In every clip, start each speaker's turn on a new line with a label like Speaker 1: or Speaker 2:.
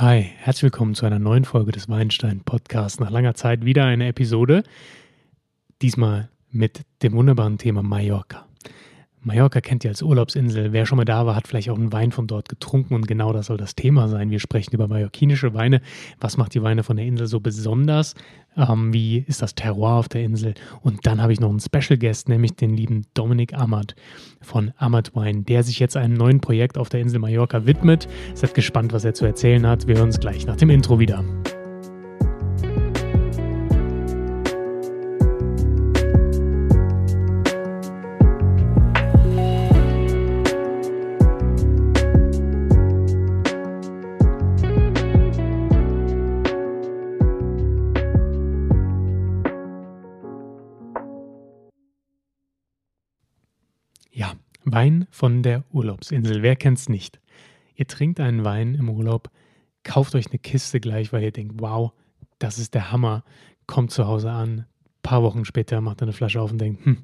Speaker 1: Hi, herzlich willkommen zu einer neuen Folge des Weinstein Podcasts. Nach langer Zeit wieder eine Episode, diesmal mit dem wunderbaren Thema Mallorca. Mallorca kennt ihr als Urlaubsinsel. Wer schon mal da war, hat vielleicht auch einen Wein von dort getrunken und genau das soll das Thema sein. Wir sprechen über mallorquinische Weine. Was macht die Weine von der Insel so besonders? Ähm, wie ist das Terroir auf der Insel? Und dann habe ich noch einen Special Guest, nämlich den lieben Dominik Amat von Amat Wein, der sich jetzt einem neuen Projekt auf der Insel Mallorca widmet. Seid gespannt, was er zu erzählen hat. Wir hören uns gleich nach dem Intro wieder. Wein von der Urlaubsinsel. Wer kennt's nicht? Ihr trinkt einen Wein im Urlaub, kauft euch eine Kiste gleich, weil ihr denkt, wow, das ist der Hammer. Kommt zu Hause an, paar Wochen später macht er eine Flasche auf und denkt, hm,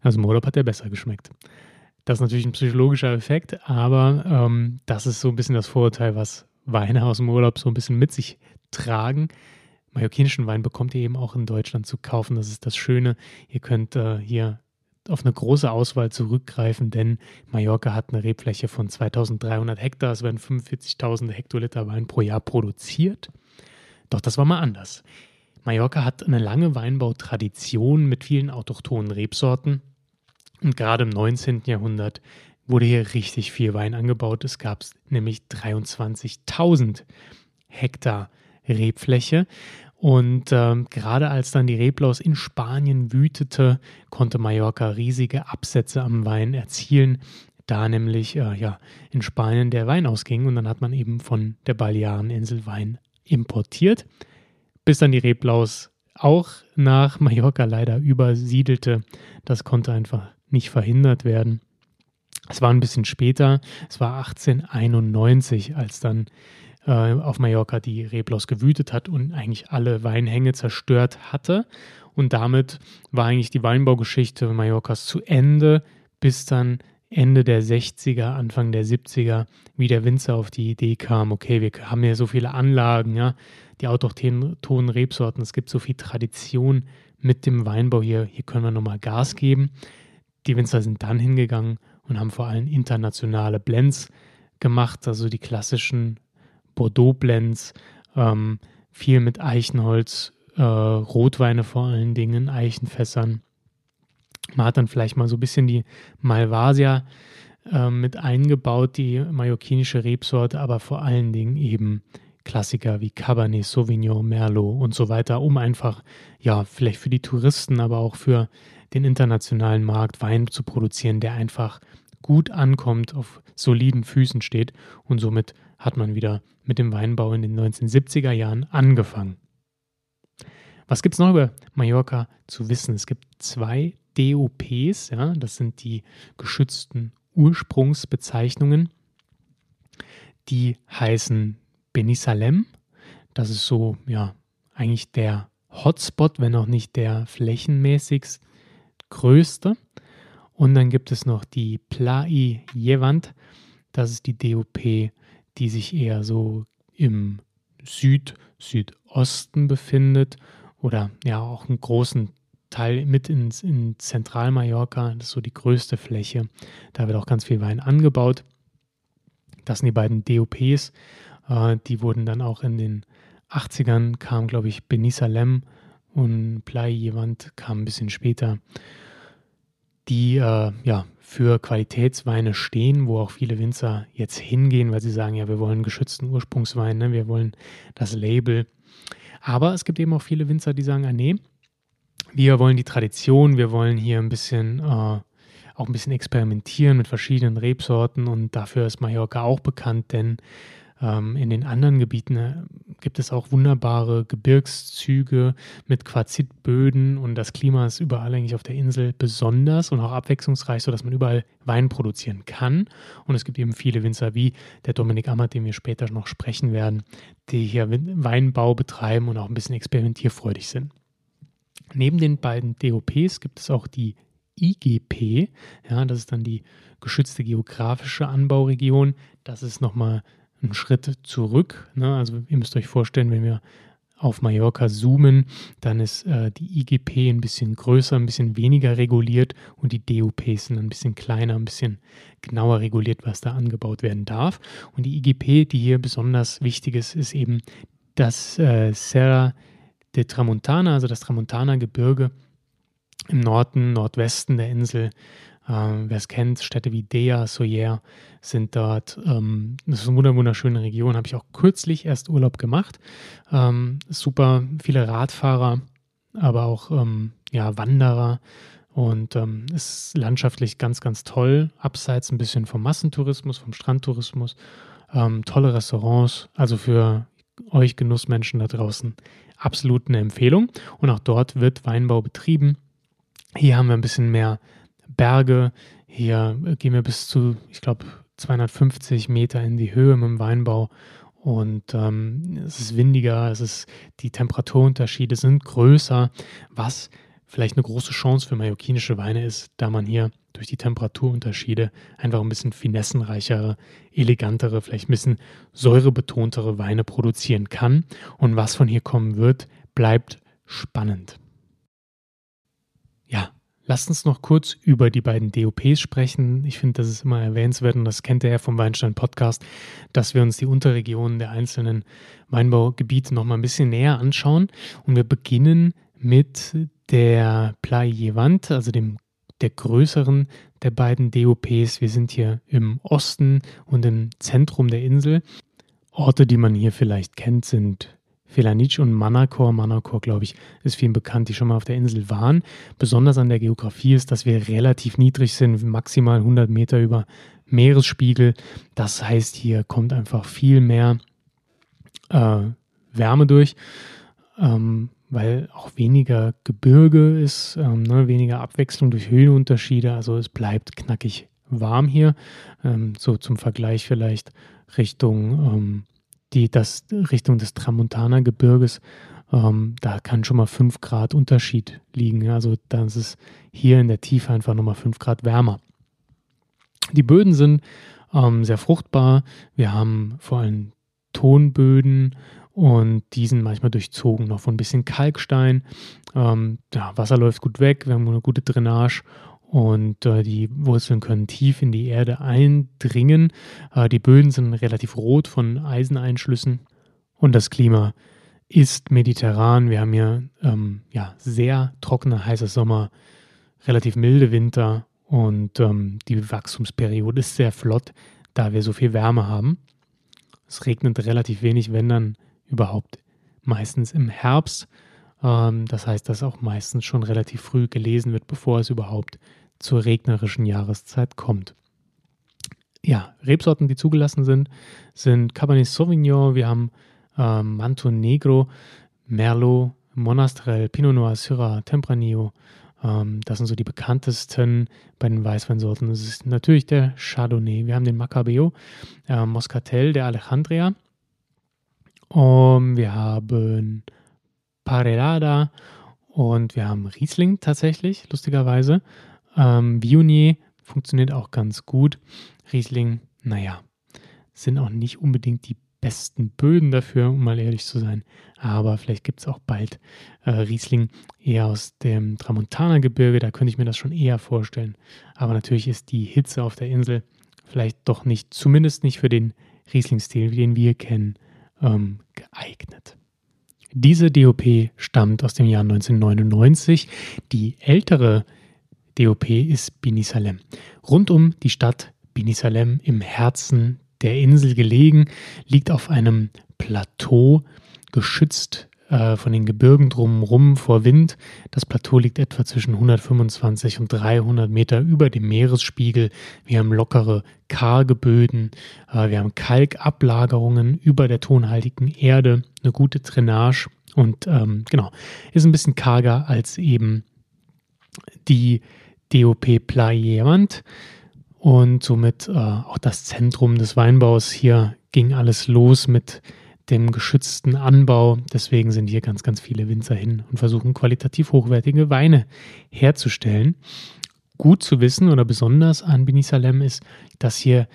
Speaker 1: also im Urlaub hat der besser geschmeckt. Das ist natürlich ein psychologischer Effekt, aber ähm, das ist so ein bisschen das Vorurteil, was Weine aus dem Urlaub so ein bisschen mit sich tragen. Mallorquinischen Wein bekommt ihr eben auch in Deutschland zu kaufen. Das ist das Schöne. Ihr könnt äh, hier auf eine große Auswahl zurückgreifen, denn Mallorca hat eine Rebfläche von 2300 Hektar. Es werden 45.000 Hektoliter Wein pro Jahr produziert. Doch das war mal anders. Mallorca hat eine lange Weinbautradition mit vielen autochthonen Rebsorten. Und gerade im 19. Jahrhundert wurde hier richtig viel Wein angebaut. Es gab nämlich 23.000 Hektar Rebfläche. Und ähm, gerade als dann die Reblaus in Spanien wütete, konnte Mallorca riesige Absätze am Wein erzielen, da nämlich äh, ja, in Spanien der Wein ausging und dann hat man eben von der Baleareninsel Wein importiert, bis dann die Reblaus auch nach Mallorca leider übersiedelte. Das konnte einfach nicht verhindert werden. Es war ein bisschen später, es war 1891, als dann äh, auf Mallorca die Reblaus gewütet hat und eigentlich alle Weinhänge zerstört hatte. Und damit war eigentlich die Weinbaugeschichte Mallorcas zu Ende, bis dann Ende der 60er, Anfang der 70er, wie der Winzer auf die Idee kam, okay, wir haben ja so viele Anlagen, ja, die autochthonen Rebsorten, es gibt so viel Tradition mit dem Weinbau hier, hier können wir nochmal Gas geben. Die Winzer sind dann hingegangen und haben vor allem internationale Blends gemacht, also die klassischen Bordeaux-Blends, ähm, viel mit Eichenholz, äh, Rotweine vor allen Dingen, Eichenfässern. Man hat dann vielleicht mal so ein bisschen die Malvasia äh, mit eingebaut, die mallorquinische Rebsorte, aber vor allen Dingen eben Klassiker wie Cabernet Sauvignon, Merlot und so weiter, um einfach, ja, vielleicht für die Touristen, aber auch für den internationalen Markt Wein zu produzieren, der einfach gut ankommt, auf soliden Füßen steht und somit hat man wieder mit dem Weinbau in den 1970er Jahren angefangen. Was gibt es noch über Mallorca zu wissen? Es gibt zwei DOPs, ja, das sind die geschützten Ursprungsbezeichnungen. Die heißen Benisalem, das ist so, ja, eigentlich der Hotspot, wenn auch nicht der flächenmäßigst größte. Und dann gibt es noch die Plai Jevant, das ist die DOP die sich eher so im Süd-Südosten befindet oder ja auch einen großen Teil mit ins, in Zentralmallorca. Das ist so die größte Fläche. Da wird auch ganz viel Wein angebaut. Das sind die beiden DOPs. Äh, die wurden dann auch in den 80ern, kam glaube ich Benisalem und Playa kam ein bisschen später. Die äh, ja, für Qualitätsweine stehen, wo auch viele Winzer jetzt hingehen, weil sie sagen, ja, wir wollen geschützten Ursprungswein, ne? wir wollen das Label. Aber es gibt eben auch viele Winzer, die sagen, ah, nee, wir wollen die Tradition, wir wollen hier ein bisschen äh, auch ein bisschen experimentieren mit verschiedenen Rebsorten und dafür ist Mallorca auch bekannt, denn in den anderen Gebieten äh, gibt es auch wunderbare Gebirgszüge mit Quarzitböden und das Klima ist überall eigentlich auf der Insel besonders und auch abwechslungsreich, sodass man überall Wein produzieren kann. Und es gibt eben viele Winzer wie der Dominik Ammert, den wir später noch sprechen werden, die hier Weinbau betreiben und auch ein bisschen experimentierfreudig sind. Neben den beiden DOPs gibt es auch die IGP, ja, das ist dann die geschützte geografische Anbauregion. Das ist nochmal einen Schritt zurück. Ne? Also ihr müsst euch vorstellen, wenn wir auf Mallorca zoomen, dann ist äh, die IGP ein bisschen größer, ein bisschen weniger reguliert und die DUPs sind ein bisschen kleiner, ein bisschen genauer reguliert, was da angebaut werden darf. Und die IGP, die hier besonders wichtig ist, ist eben das äh, Serra de Tramontana, also das Tramontana-Gebirge im Norden, Nordwesten der Insel. Ähm, Wer es kennt, Städte wie Dea, Soyer sind dort. Ähm, das ist eine wunderschöne Region, habe ich auch kürzlich erst Urlaub gemacht. Ähm, super viele Radfahrer, aber auch ähm, ja, Wanderer. Und ähm, ist landschaftlich ganz, ganz toll. Abseits ein bisschen vom Massentourismus, vom Strandtourismus. Ähm, tolle Restaurants. Also für euch Genussmenschen da draußen absolut eine Empfehlung. Und auch dort wird Weinbau betrieben. Hier haben wir ein bisschen mehr Berge. Hier gehen wir bis zu, ich glaube, 250 Meter in die Höhe mit dem Weinbau. Und ähm, es ist windiger, es ist, die Temperaturunterschiede sind größer, was vielleicht eine große Chance für mallorquinische Weine ist, da man hier durch die Temperaturunterschiede einfach ein bisschen finessenreichere, elegantere, vielleicht ein bisschen säurebetontere Weine produzieren kann. Und was von hier kommen wird, bleibt spannend. Ja, lasst uns noch kurz über die beiden DOPs sprechen. Ich finde, das ist immer erwähnenswert und das kennt ihr ja vom Weinstein Podcast, dass wir uns die Unterregionen der einzelnen Weinbaugebiete noch mal ein bisschen näher anschauen. Und wir beginnen mit der Playa also dem der größeren der beiden DOPs. Wir sind hier im Osten und im Zentrum der Insel. Orte, die man hier vielleicht kennt, sind Felanitsch und Manacor. Manacor, glaube ich, ist vielen bekannt, die schon mal auf der Insel waren. Besonders an der Geografie ist, dass wir relativ niedrig sind, maximal 100 Meter über Meeresspiegel. Das heißt, hier kommt einfach viel mehr äh, Wärme durch. Ähm, weil auch weniger Gebirge ist, ähm, ne, weniger Abwechslung durch Höhenunterschiede. Also es bleibt knackig warm hier. Ähm, so zum Vergleich vielleicht Richtung, ähm, die, das, Richtung des Tramontana-Gebirges. Ähm, da kann schon mal 5 Grad Unterschied liegen. Also dann ist es hier in der Tiefe einfach nochmal 5 Grad wärmer. Die Böden sind ähm, sehr fruchtbar. Wir haben vor allem Tonböden und die sind manchmal durchzogen noch von ein bisschen Kalkstein. Ähm, ja, Wasser läuft gut weg, wir haben eine gute Drainage und äh, die Wurzeln können tief in die Erde eindringen. Äh, die Böden sind relativ rot von Eiseneinschlüssen und das Klima ist mediterran. Wir haben hier ähm, ja, sehr trockener, heißer Sommer, relativ milde Winter und ähm, die Wachstumsperiode ist sehr flott, da wir so viel Wärme haben. Es regnet relativ wenig, wenn dann überhaupt meistens im Herbst. Ähm, das heißt, dass auch meistens schon relativ früh gelesen wird, bevor es überhaupt zur regnerischen Jahreszeit kommt. Ja, Rebsorten, die zugelassen sind, sind Cabernet Sauvignon, wir haben ähm, Manto Negro, Merlot, Monastrell, Pinot Noir, Syrah, Tempranillo. Ähm, das sind so die bekanntesten bei den Weißweinsorten. Das ist natürlich der Chardonnay. Wir haben den Macabeo, äh, Moscatel, der Alejandria, um, wir haben Parelada und wir haben Riesling tatsächlich, lustigerweise. Ähm, Viognier funktioniert auch ganz gut. Riesling, naja, sind auch nicht unbedingt die besten Böden dafür, um mal ehrlich zu sein. Aber vielleicht gibt es auch bald äh, Riesling eher aus dem Tramontana-Gebirge. Da könnte ich mir das schon eher vorstellen. Aber natürlich ist die Hitze auf der Insel vielleicht doch nicht, zumindest nicht für den Riesling-Stil, den wir kennen, ähm, geeignet. Diese DOP stammt aus dem Jahr 1999. Die ältere DOP ist Binisalem. Rund um die Stadt Binisalem im Herzen der Insel gelegen, liegt auf einem Plateau, geschützt äh, von den Gebirgen drumherum vor Wind. Das Plateau liegt etwa zwischen 125 und 300 Meter über dem Meeresspiegel. Wir haben lockere, karge Böden. Äh, wir haben Kalkablagerungen über der tonhaltigen Erde, eine gute Drainage und ähm, genau, ist ein bisschen karger als eben die DOP Playemand und somit äh, auch das Zentrum des Weinbaus. Hier ging alles los mit dem geschützten Anbau. Deswegen sind hier ganz, ganz viele Winzer hin und versuchen qualitativ hochwertige Weine herzustellen. Gut zu wissen oder besonders an Bini Salem ist, dass hier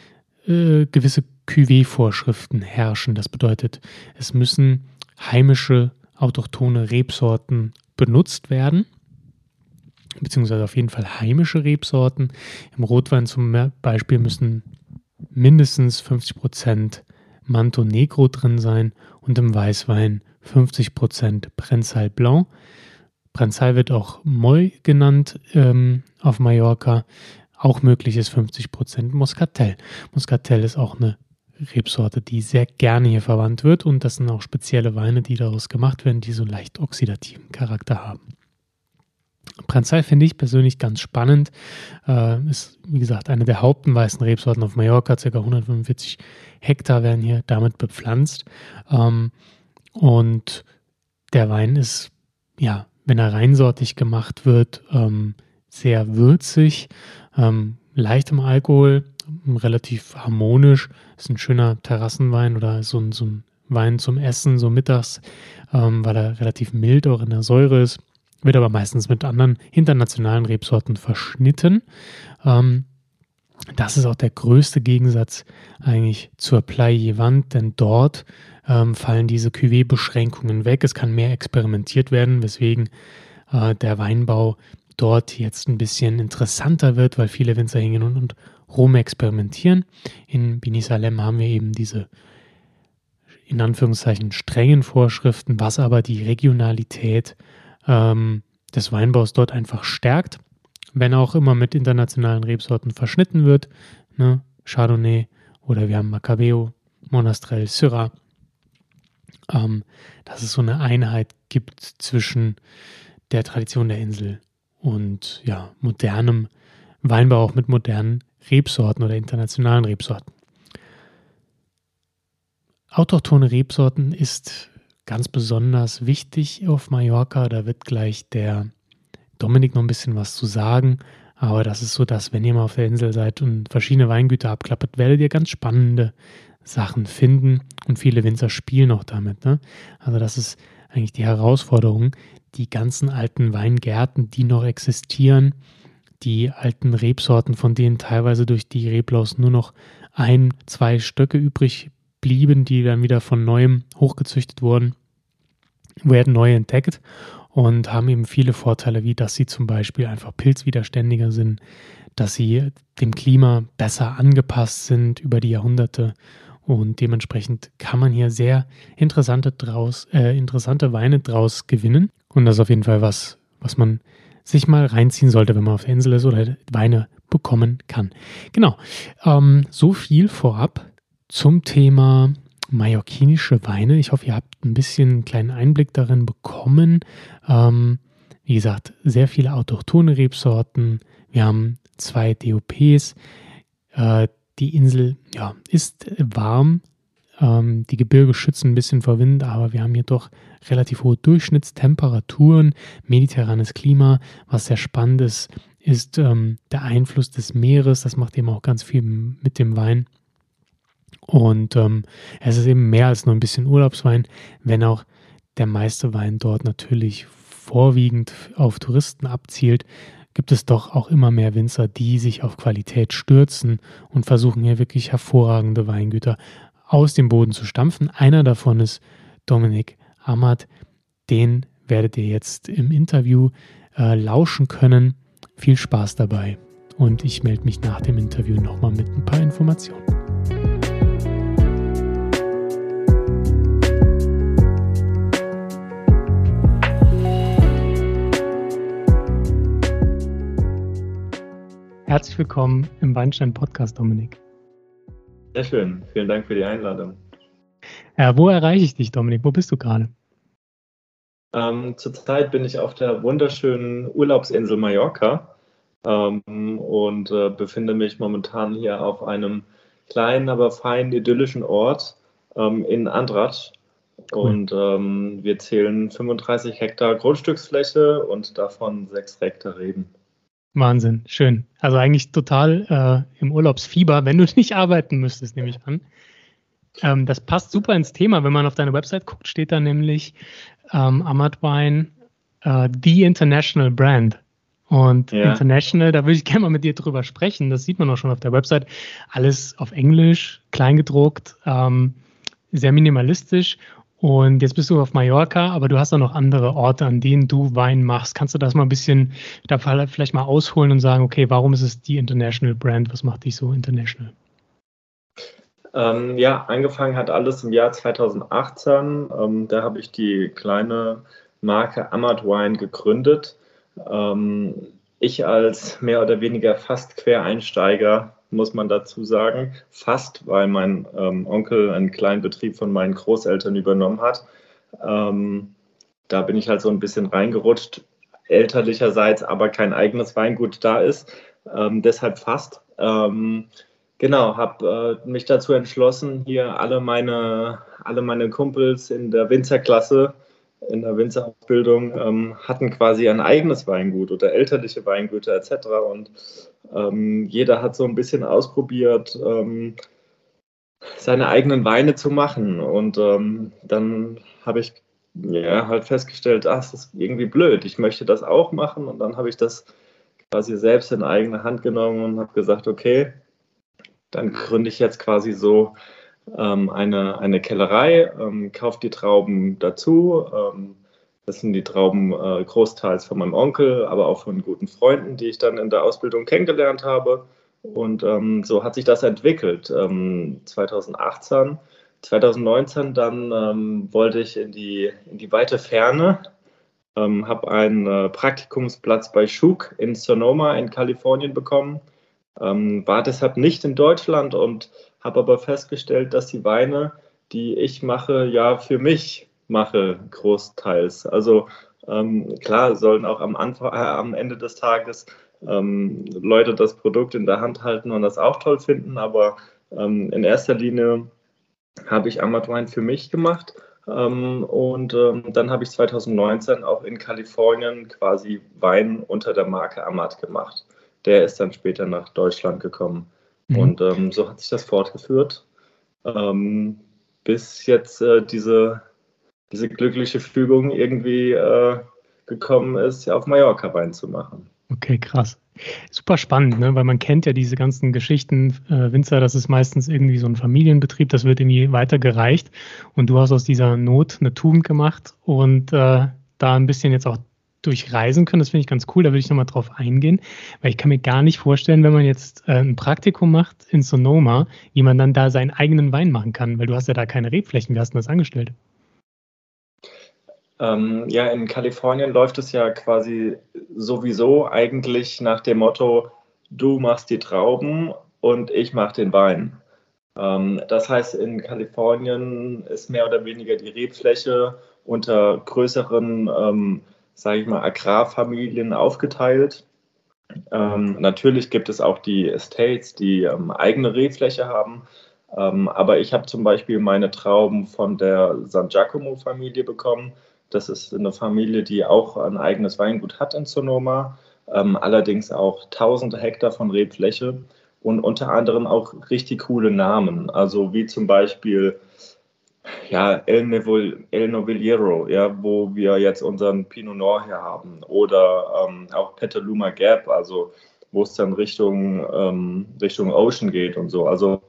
Speaker 1: äh, gewisse Cuvée-Vorschriften herrschen. Das bedeutet, es müssen heimische autochthone Rebsorten benutzt werden, beziehungsweise auf jeden Fall heimische Rebsorten. Im Rotwein zum Beispiel müssen mindestens 50 Prozent Manto Negro drin sein und im Weißwein 50 Prozent Prensal Blanc. Prensal wird auch Moy genannt ähm, auf Mallorca. Auch möglich ist 50 Prozent Muscatel. Muscatel ist auch eine Rebsorte, die sehr gerne hier verwandt wird und das sind auch spezielle Weine, die daraus gemacht werden, die so leicht oxidativen Charakter haben. Prenzal finde ich persönlich ganz spannend. Äh, ist, wie gesagt, eine der hauptenweißen Rebsorten auf Mallorca. Ca. 145 Hektar werden hier damit bepflanzt. Ähm, und der Wein ist, ja, wenn er reinsortig gemacht wird, ähm, sehr würzig, ähm, leicht im Alkohol, relativ harmonisch. Ist ein schöner Terrassenwein oder so ein, so ein Wein zum Essen, so mittags, ähm, weil er relativ mild auch in der Säure ist. Wird aber meistens mit anderen internationalen Rebsorten verschnitten. Ähm, das ist auch der größte Gegensatz eigentlich zur Playa denn dort ähm, fallen diese Cuvée-Beschränkungen weg. Es kann mehr experimentiert werden, weswegen äh, der Weinbau dort jetzt ein bisschen interessanter wird, weil viele Winzer hingehen und, und rum experimentieren. In Binisalem haben wir eben diese in Anführungszeichen strengen Vorschriften, was aber die Regionalität ähm, des Weinbaus dort einfach stärkt, wenn auch immer mit internationalen Rebsorten verschnitten wird. Ne? Chardonnay oder wir haben Macabeo, Monastrell, Syrah. Ähm, dass es so eine Einheit gibt zwischen der Tradition der Insel und ja, modernem Weinbau auch mit modernen Rebsorten oder internationalen Rebsorten. Autochtone Rebsorten ist ganz besonders wichtig auf Mallorca. Da wird gleich der Dominik noch ein bisschen was zu sagen. Aber das ist so, dass wenn ihr mal auf der Insel seid und verschiedene Weingüter abklappert, werdet ihr ganz spannende Sachen finden. Und viele Winzer spielen auch damit. Ne? Also das ist eigentlich die Herausforderung, die ganzen alten Weingärten, die noch existieren, die alten Rebsorten, von denen teilweise durch die Reblaus nur noch ein, zwei Stöcke übrig blieben, die dann wieder von neuem hochgezüchtet wurden, werden neu entdeckt und haben eben viele Vorteile, wie dass sie zum Beispiel einfach pilzwiderständiger sind, dass sie dem Klima besser angepasst sind über die Jahrhunderte und dementsprechend kann man hier sehr interessante, draus, äh, interessante Weine draus gewinnen. Und das ist auf jeden Fall was, was man sich mal reinziehen sollte, wenn man auf der Insel ist oder Weine bekommen kann. Genau. Ähm, so viel vorab zum Thema mallorquinische Weine. Ich hoffe, ihr habt ein bisschen einen kleinen Einblick darin bekommen. Ähm, wie gesagt, sehr viele autochtone Rebsorten. Wir haben zwei DOPs. Äh, die Insel ja, ist warm. Ähm, die Gebirge schützen ein bisschen vor Wind, aber wir haben hier doch relativ hohe Durchschnittstemperaturen, mediterranes Klima. Was sehr spannend ist, ist ähm, der Einfluss des Meeres. Das macht eben auch ganz viel mit dem Wein. Und ähm, es ist eben mehr als nur ein bisschen Urlaubswein, wenn auch der meiste Wein dort natürlich vorwiegend auf Touristen abzielt, gibt es doch auch immer mehr Winzer, die sich auf Qualität stürzen und versuchen hier wirklich hervorragende Weingüter aus dem Boden zu stampfen. Einer davon ist Dominik Amat. Den werdet ihr jetzt im Interview äh, lauschen können. Viel Spaß dabei und ich melde mich nach dem Interview nochmal mit ein paar Informationen. Herzlich willkommen im Weinstein Podcast, Dominik.
Speaker 2: Sehr schön. Vielen Dank für die Einladung.
Speaker 1: Ja, wo erreiche ich dich, Dominik? Wo bist du gerade?
Speaker 2: Ähm, zurzeit bin ich auf der wunderschönen Urlaubsinsel Mallorca ähm, und äh, befinde mich momentan hier auf einem kleinen, aber feinen, idyllischen Ort ähm, in Andratsch. Cool. Und ähm, wir zählen 35 Hektar Grundstücksfläche und davon 6 Hektar Reben.
Speaker 1: Wahnsinn, schön. Also eigentlich total äh, im Urlaubsfieber, wenn du nicht arbeiten müsstest, nehme ich an. Ähm, das passt super ins Thema. Wenn man auf deine Website guckt, steht da nämlich ähm, Amat Wine, äh, The International Brand. Und ja. International, da würde ich gerne mal mit dir drüber sprechen. Das sieht man auch schon auf der Website. Alles auf Englisch, kleingedruckt, ähm, sehr minimalistisch. Und jetzt bist du auf Mallorca, aber du hast auch noch andere Orte, an denen du Wein machst. Kannst du das mal ein bisschen, da vielleicht mal ausholen und sagen, okay, warum ist es die International Brand? Was macht dich so international?
Speaker 2: Ähm, ja, angefangen hat alles im Jahr 2018. Ähm, da habe ich die kleine Marke Amat Wine gegründet. Ähm, ich als mehr oder weniger fast Quereinsteiger, muss man dazu sagen, fast, weil mein ähm, Onkel einen kleinen Betrieb von meinen Großeltern übernommen hat. Ähm, da bin ich halt so ein bisschen reingerutscht, elterlicherseits aber kein eigenes Weingut da ist. Ähm, deshalb fast. Ähm, Genau, habe äh, mich dazu entschlossen, hier alle meine, alle meine Kumpels in der Winzerklasse, in der Winzerausbildung, ähm, hatten quasi ein eigenes Weingut oder elterliche Weingüter etc. Und ähm, jeder hat so ein bisschen ausprobiert, ähm, seine eigenen Weine zu machen. Und ähm, dann habe ich ja, halt festgestellt, ach, das ist irgendwie blöd, ich möchte das auch machen. Und dann habe ich das quasi selbst in eigene Hand genommen und habe gesagt, okay, dann gründe ich jetzt quasi so ähm, eine, eine Kellerei, ähm, kaufe die Trauben dazu. Ähm, das sind die Trauben äh, großteils von meinem Onkel, aber auch von guten Freunden, die ich dann in der Ausbildung kennengelernt habe. Und ähm, so hat sich das entwickelt. 2018, ähm, 2019 dann ähm, wollte ich in die, in die weite Ferne, habe einen äh, Praktikumsplatz bei Schuk in Sonoma in Kalifornien bekommen ähm, war deshalb nicht in Deutschland und habe aber festgestellt, dass die Weine, die ich mache, ja für mich mache, großteils. Also ähm, klar sollen auch am, Anfang, äh, am Ende des Tages ähm, Leute das Produkt in der Hand halten und das auch toll finden, aber ähm, in erster Linie habe ich Amat Wein für mich gemacht. Ähm, und ähm, dann habe ich 2019 auch in Kalifornien quasi Wein unter der Marke Amat gemacht der ist dann später nach Deutschland gekommen. Mhm. Und ähm, so hat sich das fortgeführt, bis jetzt äh, diese, diese glückliche Fügung irgendwie äh, gekommen ist, auf Mallorca Wein zu machen.
Speaker 1: Okay, krass. Super spannend, ne? weil man kennt ja diese ganzen Geschichten, äh, Winzer, das ist meistens irgendwie so ein Familienbetrieb, das wird irgendwie weitergereicht und du hast aus dieser Not eine Tugend gemacht und äh, da ein bisschen jetzt auch durchreisen können. Das finde ich ganz cool, da würde ich nochmal drauf eingehen, weil ich kann mir gar nicht vorstellen, wenn man jetzt äh, ein Praktikum macht in Sonoma, wie man dann da seinen eigenen Wein machen kann, weil du hast ja da keine Rebflächen. Wie hast du das angestellt?
Speaker 2: Ähm, ja, in Kalifornien läuft es ja quasi sowieso eigentlich nach dem Motto, du machst die Trauben und ich mache den Wein. Ähm, das heißt, in Kalifornien ist mehr oder weniger die Rebfläche unter größeren ähm, sage ich mal, Agrarfamilien aufgeteilt. Ähm, natürlich gibt es auch die Estates, die ähm, eigene Rehfläche haben. Ähm, aber ich habe zum Beispiel meine Trauben von der San Giacomo-Familie bekommen. Das ist eine Familie, die auch ein eigenes Weingut hat in Sonoma, ähm, allerdings auch tausende Hektar von Rebfläche und unter anderem auch richtig coole Namen. Also wie zum Beispiel ja, El, Neville, El Novelliero, ja, wo wir jetzt unseren Pinot Noir hier haben. Oder ähm, auch Petaluma Gap, also wo es dann Richtung, ähm, Richtung Ocean geht und so. Also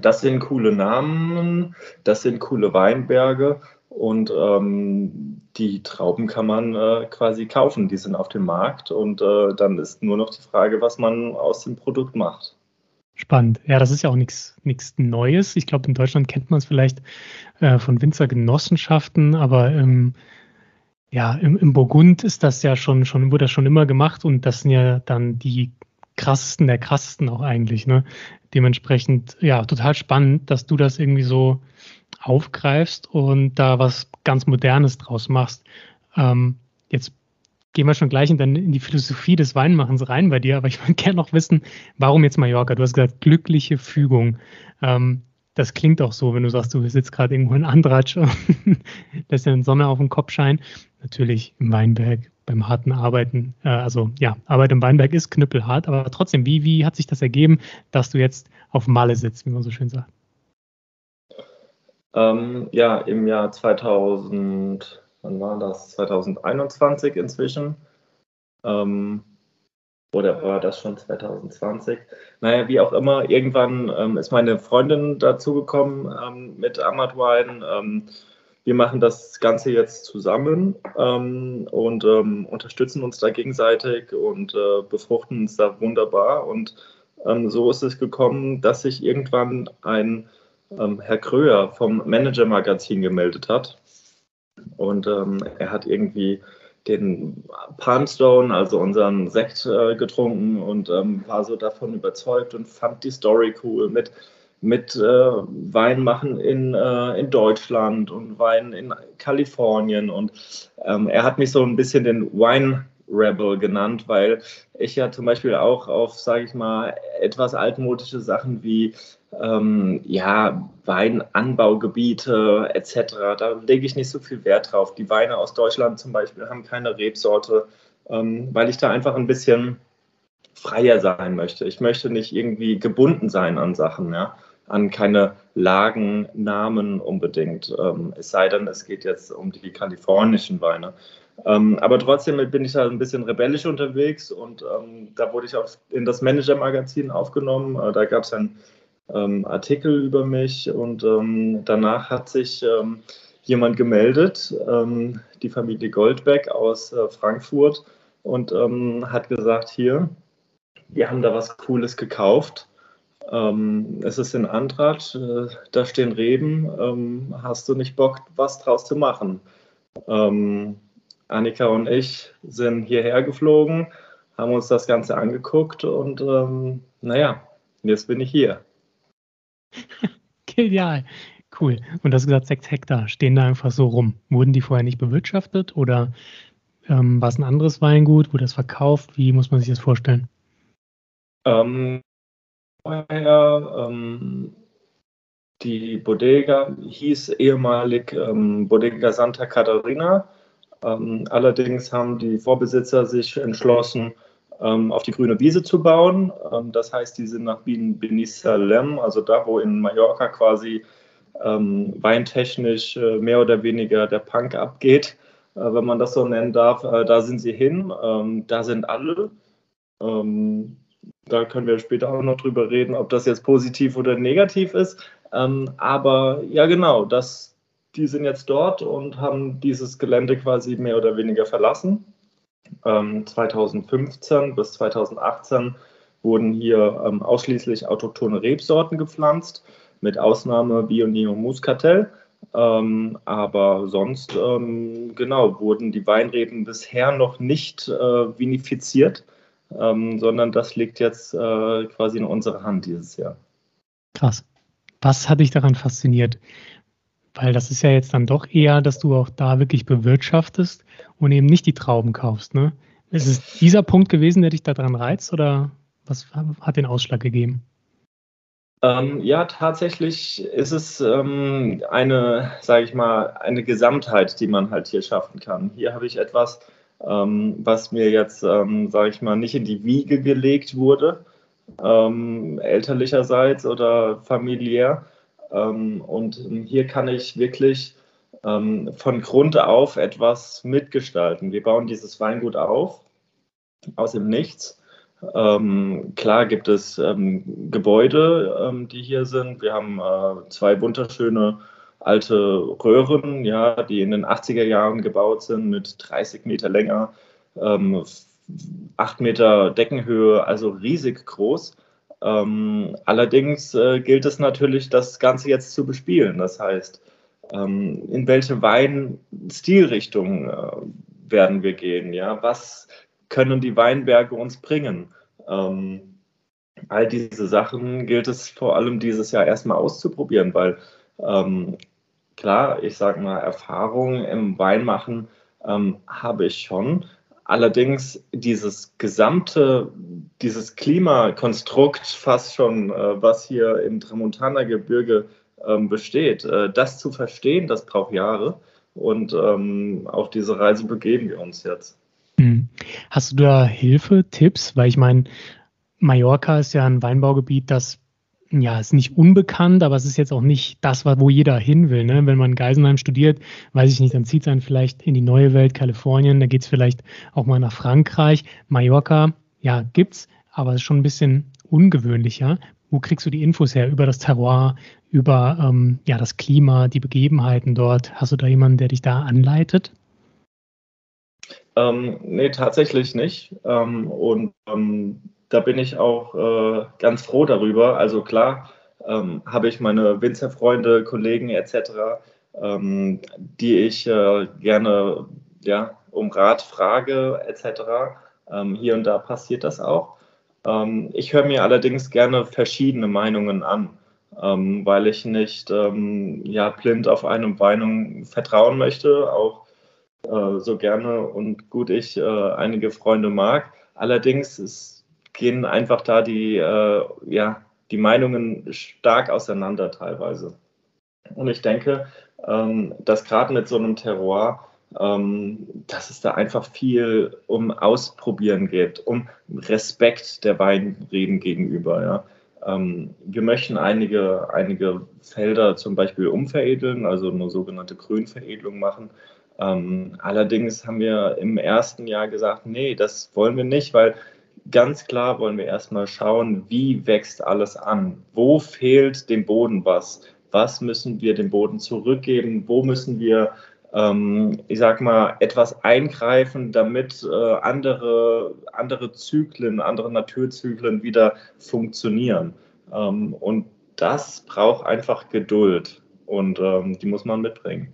Speaker 2: das sind coole Namen, das sind coole Weinberge und ähm, die Trauben kann man äh, quasi kaufen, die sind auf dem Markt und äh, dann ist nur noch die Frage, was man aus dem Produkt macht.
Speaker 1: Spannend. Ja, das ist ja auch nichts Neues. Ich glaube, in Deutschland kennt man es vielleicht äh, von Winzergenossenschaften, aber ähm, ja, im, im Burgund ist das ja schon, schon, wurde das schon immer gemacht und das sind ja dann die krassesten der krassesten auch eigentlich. Ne? Dementsprechend, ja, total spannend, dass du das irgendwie so aufgreifst und da was ganz Modernes draus machst. Ähm, jetzt gehen wir schon gleich in, in, die Philosophie des Weinmachens rein bei dir, aber ich würde gerne noch wissen, warum jetzt Mallorca? Du hast gesagt, glückliche Fügung. Ähm, das klingt auch so, wenn du sagst, du sitzt gerade irgendwo in Andratsch und lässt dir die Sonne auf den Kopf scheinen. Natürlich im Weinberg, beim harten Arbeiten. Äh, also ja, Arbeit im Weinberg ist knüppelhart, aber trotzdem, wie, wie hat sich das ergeben, dass du jetzt auf Malle sitzt, wie man so schön sagt?
Speaker 2: Ähm, ja, im Jahr 2000 wann war das? 2021 inzwischen, ähm, Oder war das schon 2020? Naja, wie auch immer, irgendwann ähm, ist meine Freundin dazugekommen ähm, mit Ahmad Wine. Ähm, wir machen das Ganze jetzt zusammen ähm, und ähm, unterstützen uns da gegenseitig und äh, befruchten uns da wunderbar. Und ähm, so ist es gekommen, dass sich irgendwann ein Herr Kröher vom Manager-Magazin gemeldet hat. Und er hat irgendwie den Palmstone, also unseren Sekt, äh, getrunken und ähm, war so davon überzeugt und fand die Story cool mit, mit äh, Wein machen in, äh, in Deutschland und Wein in Kalifornien. Und ähm, er hat mich so ein bisschen den Wine Rebel genannt, weil ich ja zum Beispiel auch auf, sage ich mal, etwas altmodische Sachen wie ähm, ja, Weinanbaugebiete etc. Da lege ich nicht so viel Wert drauf. Die Weine aus Deutschland zum Beispiel haben keine Rebsorte, ähm, weil ich da einfach ein bisschen freier sein möchte. Ich möchte nicht irgendwie gebunden sein an Sachen, ja, an keine Lagen, Namen unbedingt. Ähm, es sei denn, es geht jetzt um die kalifornischen Weine. Ähm, aber trotzdem bin ich da ein bisschen rebellisch unterwegs und ähm, da wurde ich auch in das Manager-Magazin aufgenommen. Äh, da gab es ein ähm, Artikel über mich und ähm, danach hat sich ähm, jemand gemeldet, ähm, die Familie Goldbeck aus äh, Frankfurt und ähm, hat gesagt, hier, wir haben da was Cooles gekauft. Ähm, es ist in Antrat, äh, da stehen Reben, hast du nicht Bock, was draus zu machen? Annika und ich sind hierher geflogen, haben uns das Ganze angeguckt und naja, jetzt bin ich hier.
Speaker 1: Genial. Cool. Und das gesagt, sechs Hektar stehen da einfach so rum. Wurden die vorher nicht bewirtschaftet oder ähm, war es ein anderes Weingut? Wurde das verkauft? Wie muss man sich das vorstellen?
Speaker 2: Ähm, vorher, ähm, die Bodega hieß ehemalig ähm, Bodega Santa Catarina. Ähm, allerdings haben die Vorbesitzer sich entschlossen, ähm, auf die grüne Wiese zu bauen. Ähm, das heißt, die sind nach Benisalem, also da, wo in Mallorca quasi ähm, weintechnisch äh, mehr oder weniger der Punk abgeht, äh, wenn man das so nennen darf. Äh, da sind sie hin. Ähm, da sind alle. Ähm, da können wir später auch noch drüber reden, ob das jetzt positiv oder negativ ist. Ähm, aber ja, genau, das, die sind jetzt dort und haben dieses Gelände quasi mehr oder weniger verlassen. 2015 ähm, bis 2018 wurden hier ähm, ausschließlich autochtone Rebsorten gepflanzt, mit Ausnahme Bioneo Muscatel. Ähm, aber sonst, ähm, genau, wurden die Weinreben bisher noch nicht äh, vinifiziert, ähm, sondern das liegt jetzt äh, quasi in unserer Hand dieses Jahr.
Speaker 1: Krass. Was hat dich daran fasziniert? Weil das ist ja jetzt dann doch eher, dass du auch da wirklich bewirtschaftest und eben nicht die Trauben kaufst. Ne? Ist es dieser Punkt gewesen, der dich daran reizt oder was hat den Ausschlag gegeben?
Speaker 2: Ähm, ja, tatsächlich ist es ähm, eine, sage ich mal, eine Gesamtheit, die man halt hier schaffen kann. Hier habe ich etwas, ähm, was mir jetzt, ähm, sage ich mal, nicht in die Wiege gelegt wurde, ähm, elterlicherseits oder familiär, und hier kann ich wirklich ähm, von Grund auf etwas mitgestalten. Wir bauen dieses Weingut auf aus dem Nichts. Ähm, klar gibt es ähm, Gebäude, ähm, die hier sind. Wir haben äh, zwei wunderschöne alte Röhren, ja, die in den 80er Jahren gebaut sind mit 30 Meter Länge, ähm, 8 Meter Deckenhöhe, also riesig groß. Ähm, allerdings äh, gilt es natürlich, das Ganze jetzt zu bespielen. Das heißt, ähm, in welche Weinstilrichtung äh, werden wir gehen? Ja? Was können die Weinberge uns bringen? Ähm, all diese Sachen gilt es vor allem dieses Jahr erstmal auszuprobieren, weil ähm, klar, ich sage mal, Erfahrung im Weinmachen ähm, habe ich schon. Allerdings dieses gesamte, dieses Klimakonstrukt fast schon, äh, was hier im Tramontaner Gebirge ähm, besteht, äh, das zu verstehen, das braucht Jahre. Und ähm, auf diese Reise begeben wir uns jetzt.
Speaker 1: Hm. Hast du da Hilfe, Tipps? Weil ich meine, Mallorca ist ja ein Weinbaugebiet, das ja, ist nicht unbekannt, aber es ist jetzt auch nicht das, wo jeder hin will. Ne? Wenn man Geisenheim studiert, weiß ich nicht, dann zieht es einen vielleicht in die neue Welt, Kalifornien, da geht es vielleicht auch mal nach Frankreich. Mallorca ja, gibt's, aber es ist schon ein bisschen ungewöhnlicher. Wo kriegst du die Infos her? Über das Terroir, über ähm, ja, das Klima, die Begebenheiten dort? Hast du da jemanden, der dich da anleitet?
Speaker 2: Ähm, nee, tatsächlich nicht. Ähm, und ähm, da bin ich auch äh, ganz froh darüber. Also klar ähm, habe ich meine Winzerfreunde, Kollegen etc., ähm, die ich äh, gerne ja, um Rat frage etc. Ähm, hier und da passiert das auch. ich höre mir allerdings gerne verschiedene Meinungen an. weil ich nicht ja, blind auf eine Meinung vertrauen möchte, auch äh, so gerne und gut ich äh, einige Freunde mag. Allerdings es gehen einfach da die, äh, ja, die Meinungen stark auseinander teilweise. Und ich denke, ähm, dass gerade mit so einem Terror, ähm, dass es da einfach viel um Ausprobieren geht, um Respekt der Weinreben gegenüber. Ja. Ähm, wir möchten einige, einige Felder zum Beispiel umveredeln, also eine sogenannte Grünveredelung machen. Ähm, allerdings haben wir im ersten Jahr gesagt, nee, das wollen wir nicht, weil ganz klar wollen wir erstmal schauen, wie wächst alles an? Wo fehlt dem Boden was? Was müssen wir dem Boden zurückgeben? Wo müssen wir, ähm, ich sag mal, etwas eingreifen, damit äh, andere, andere Zyklen, andere Naturzyklen wieder funktionieren? Ähm, und das braucht einfach Geduld und ähm, die muss man mitbringen.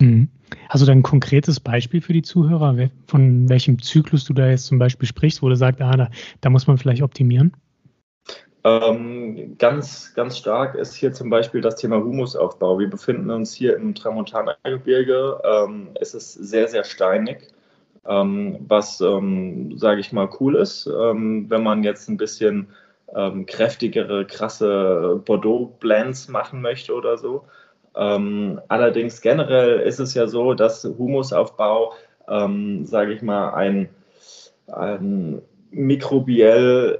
Speaker 1: Mhm. Hast du da ein konkretes Beispiel für die Zuhörer, von welchem Zyklus du da jetzt zum Beispiel sprichst, wo du sagst, ah, da, da muss man vielleicht optimieren?
Speaker 2: Ähm, ganz, ganz stark ist hier zum Beispiel das Thema Humusaufbau. Wir befinden uns hier im Tramontana-Gebirge. Ähm, es ist sehr, sehr steinig, ähm, was, ähm, sage ich mal, cool ist, ähm, wenn man jetzt ein bisschen ähm, kräftigere, krasse Bordeaux-Blends machen möchte oder so. Ähm, allerdings generell ist es ja so, dass Humusaufbau, ähm, sage ich mal, ein, ein mikrobiell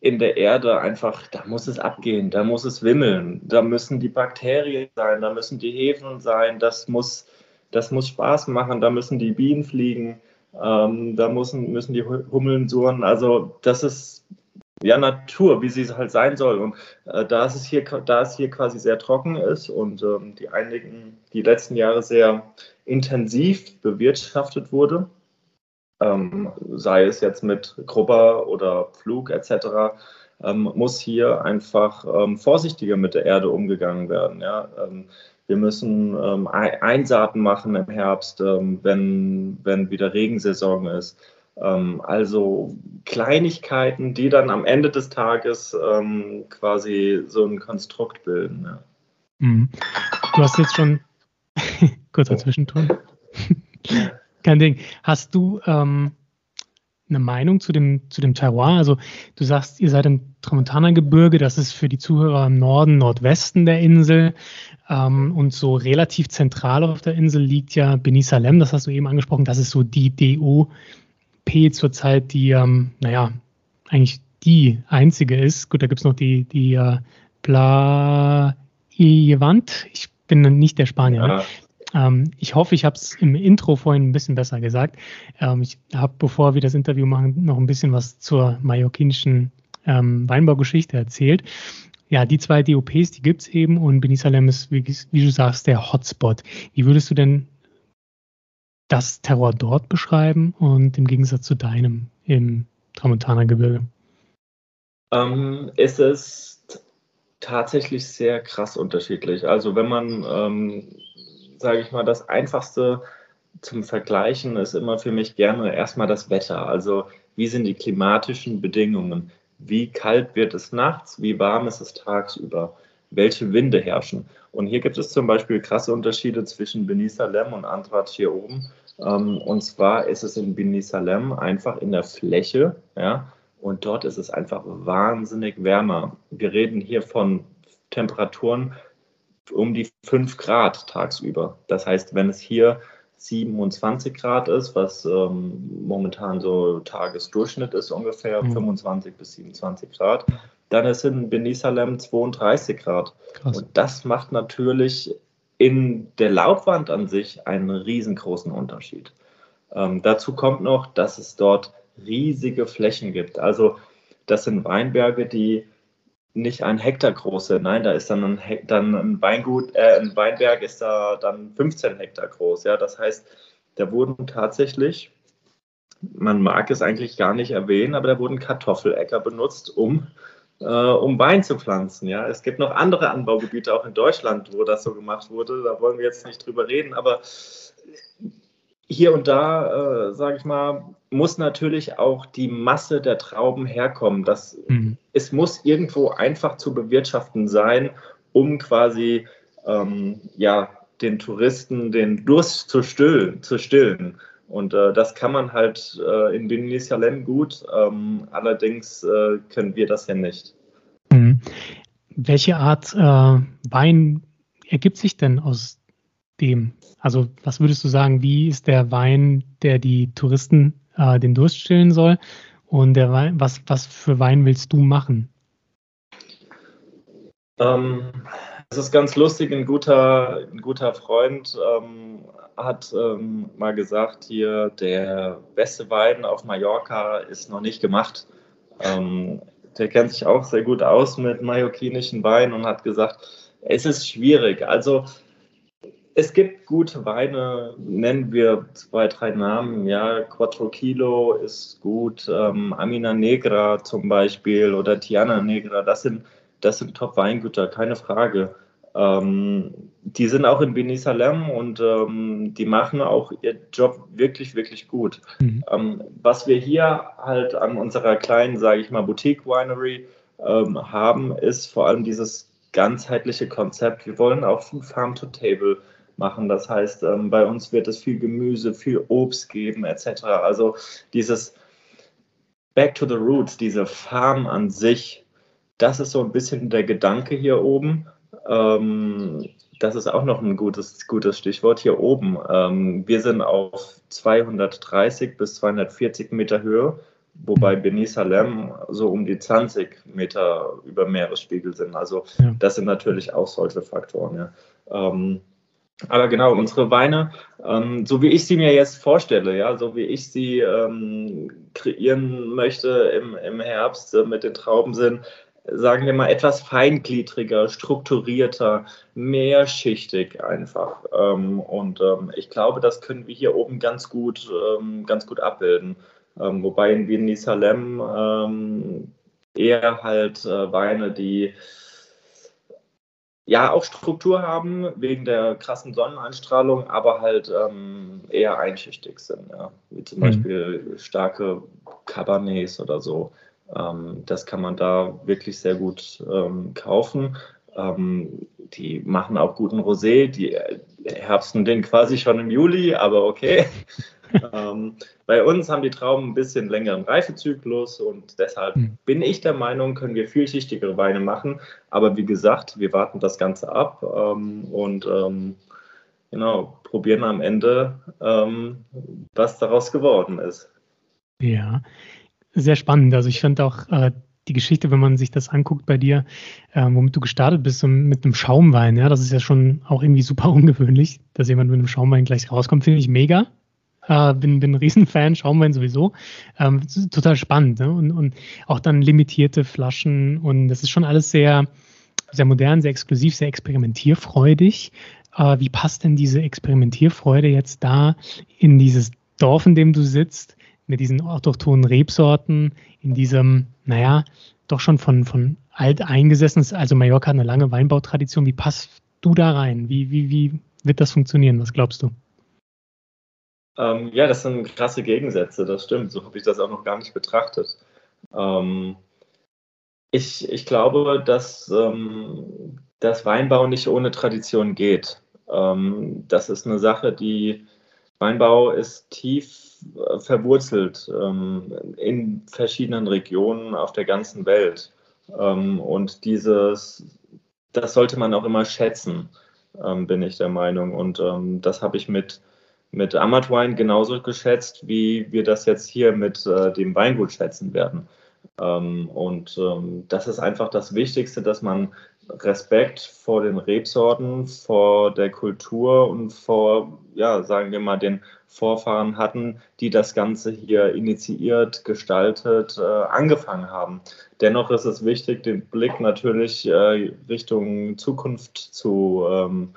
Speaker 2: in der Erde einfach, da muss es abgehen, da muss es wimmeln, da müssen die Bakterien sein, da müssen die Hefen sein, das muss, das muss Spaß machen, da müssen die Bienen fliegen, ähm, da müssen, müssen die Hummeln surren. Also das ist ja, Natur, wie sie halt sein soll. Und äh, da, es hier, da es hier quasi sehr trocken ist und ähm, die einigen, die letzten Jahre sehr intensiv bewirtschaftet wurde, ähm, sei es jetzt mit Grubber oder Pflug etc., ähm, muss hier einfach ähm, vorsichtiger mit der Erde umgegangen werden. Ja? Ähm, wir müssen ähm, Einsaaten machen im Herbst, wenn, wenn wieder Regensaison ist. Ähm, also Kleinigkeiten, die dann am Ende des Tages ähm, quasi so ein Konstrukt bilden. Ja.
Speaker 1: Mhm. Du hast jetzt schon, kurzer. Zwischenton, kein Ding. Hast du ähm, eine Meinung zu dem, zu dem Terroir? Also du sagst, ihr seid im Tramontana-Gebirge, das ist für die Zuhörer im Norden, Nordwesten der Insel. Ähm, und so relativ zentral auf der Insel liegt ja Beni Salem, das hast du eben angesprochen, das ist so die DO OP zurzeit die, ähm, naja, eigentlich die einzige ist. Gut, da gibt es noch die, die äh, Plaievant. Ich bin nicht der Spanier. Ja. Ähm, ich hoffe, ich habe es im Intro vorhin ein bisschen besser gesagt. Ähm, ich habe, bevor wir das Interview machen, noch ein bisschen was zur mallorquinischen ähm, Weinbaugeschichte erzählt. Ja, die zwei DOPs, die gibt es eben und Benisalem ist, wie, wie, du sagst, der Hotspot. Wie würdest du denn das Terror dort beschreiben und im Gegensatz zu deinem im Tramontaner Gebirge?
Speaker 2: Ähm, es ist tatsächlich sehr krass unterschiedlich. Also wenn man, ähm, sage ich mal, das Einfachste zum Vergleichen ist immer für mich gerne erstmal das Wetter. Also wie sind die klimatischen Bedingungen? Wie kalt wird es nachts? Wie warm ist es tagsüber? Welche Winde herrschen? Und hier gibt es zum Beispiel krasse Unterschiede zwischen Beni Salem und Antrat hier oben. Ähm, und zwar ist es in Bini Salem einfach in der Fläche, ja, und dort ist es einfach wahnsinnig wärmer. Wir reden hier von Temperaturen um die 5 Grad tagsüber. Das heißt, wenn es hier 27 Grad ist, was ähm, momentan so Tagesdurchschnitt ist, ungefähr mhm. 25 bis 27 Grad, dann ist in Benisalem 32 Grad. Krass. Und das macht natürlich in der Laubwand an sich einen riesengroßen Unterschied. Ähm, dazu kommt noch, dass es dort riesige Flächen gibt. Also das sind Weinberge, die nicht ein Hektar groß sind. Nein, da ist dann ein, dann ein Weingut, äh, ein Weinberg ist da dann 15 Hektar groß. Ja, das heißt, da wurden tatsächlich, man mag es eigentlich gar nicht erwähnen, aber da wurden Kartoffeläcker benutzt, um äh, um Wein zu pflanzen. Ja, es gibt noch andere Anbaugebiete auch in Deutschland, wo das so gemacht wurde. Da wollen wir jetzt nicht drüber reden, aber hier und da, äh, sage ich mal, muss natürlich auch die Masse der Trauben herkommen. Das, mhm. Es muss irgendwo einfach zu bewirtschaften sein, um quasi ähm, ja, den Touristen den Durst zu stillen. Zu stillen. Und äh, das kann man halt äh, in Beni Salem gut, ähm, allerdings äh, können wir das ja nicht.
Speaker 1: Mhm. Welche Art äh, Wein ergibt sich denn aus dem? Also was würdest du sagen, wie ist der Wein, der die Touristen äh, den Durst stillen soll? Und der Wein, was, was für Wein willst du machen?
Speaker 2: Ähm, es ist ganz lustig, ein guter, ein guter Freund ähm, hat ähm, mal gesagt, hier der beste Wein auf Mallorca ist noch nicht gemacht. Ähm, der kennt sich auch sehr gut aus mit mallorquinischen Weinen und hat gesagt, es ist schwierig. Also es gibt gute Weine, nennen wir zwei, drei Namen. Ja, Quattro Kilo ist gut, ähm, Amina Negra zum Beispiel oder Tiana Negra, das sind, das sind Top-Weingüter, keine Frage. Ähm, die sind auch in Beni Salem und ähm, die machen auch ihr Job wirklich, wirklich gut. Mhm. Ähm, was wir hier halt an unserer kleinen, sage ich mal, Boutique Winery ähm, haben, ist vor allem dieses ganzheitliche Konzept. Wir wollen auch Farm to Table machen. Das heißt, ähm, bei uns wird es viel Gemüse, viel Obst geben, etc. Also dieses Back to the Roots, diese Farm an sich, das ist so ein bisschen der Gedanke hier oben. Ähm, das ist auch noch ein gutes, gutes Stichwort hier oben. Ähm, wir sind auf 230 bis 240 Meter Höhe, wobei Beni Salem so um die 20 Meter über Meeresspiegel sind. Also ja. das sind natürlich auch solche Faktoren. Ja. Ähm, aber genau, unsere Weine, ähm, so wie ich sie mir jetzt vorstelle, ja, so wie ich sie ähm, kreieren möchte im, im Herbst äh, mit den Trauben sind, sagen wir mal, etwas feingliedriger, strukturierter, mehrschichtig einfach. Ähm, und ähm, ich glaube, das können wir hier oben ganz gut, ähm, ganz gut abbilden. Wobei in Wien Salem eher halt äh, Weine, die ja auch Struktur haben wegen der krassen Sonneneinstrahlung, aber halt ähm, eher einschichtig sind, ja. wie zum mhm. Beispiel starke Cabernets oder so. Ähm, das kann man da wirklich sehr gut ähm, kaufen. Ähm, die machen auch guten Rosé, die herbsten den quasi schon im Juli, aber okay. ähm, bei uns haben die Trauben ein bisschen längeren Reifezyklus und deshalb mhm. bin ich der Meinung, können wir vielschichtigere Weine machen. Aber wie gesagt, wir warten das Ganze ab ähm, und ähm, genau, probieren am Ende, was daraus geworden ist.
Speaker 1: Ja, sehr spannend. Also ich fand auch äh, die Geschichte, wenn man sich das anguckt bei dir, äh, womit du gestartet bist, so mit einem Schaumwein, ja, das ist ja schon auch irgendwie super ungewöhnlich, dass jemand mit einem Schaumwein gleich rauskommt, finde ich mega. Äh, bin, bin ein Riesenfan, Schaumwein sowieso. Ähm, total spannend. Ne? Und, und auch dann limitierte Flaschen und das ist schon alles sehr, sehr modern, sehr exklusiv, sehr experimentierfreudig. Äh, wie passt denn diese Experimentierfreude jetzt da in dieses Dorf, in dem du sitzt, mit diesen autochthonen Rebsorten, in diesem, naja, doch schon von, von alt eingesessen, also Mallorca hat eine lange Weinbautradition. Wie passt du da rein? Wie, wie, wie wird das funktionieren? Was glaubst du?
Speaker 2: Ähm, ja, das sind krasse Gegensätze, das stimmt. So habe ich das auch noch gar nicht betrachtet. Ähm, ich, ich glaube, dass ähm, das Weinbau nicht ohne Tradition geht. Ähm, das ist eine Sache, die Weinbau ist tief verwurzelt ähm, in verschiedenen Regionen auf der ganzen Welt. Ähm, und dieses, das sollte man auch immer schätzen, bin ich der Meinung. Und das habe ich mit mit Amatwein genauso geschätzt, wie wir das jetzt hier mit äh, dem Weingut schätzen werden. Ähm, und ähm, das ist einfach das Wichtigste, dass man Respekt vor den Rebsorten, vor der Kultur und vor, ja, sagen wir mal, den Vorfahren hatten, die das Ganze hier initiiert, gestaltet, äh, angefangen haben. Dennoch ist es wichtig, den Blick natürlich äh, Richtung Zukunft zu ähm,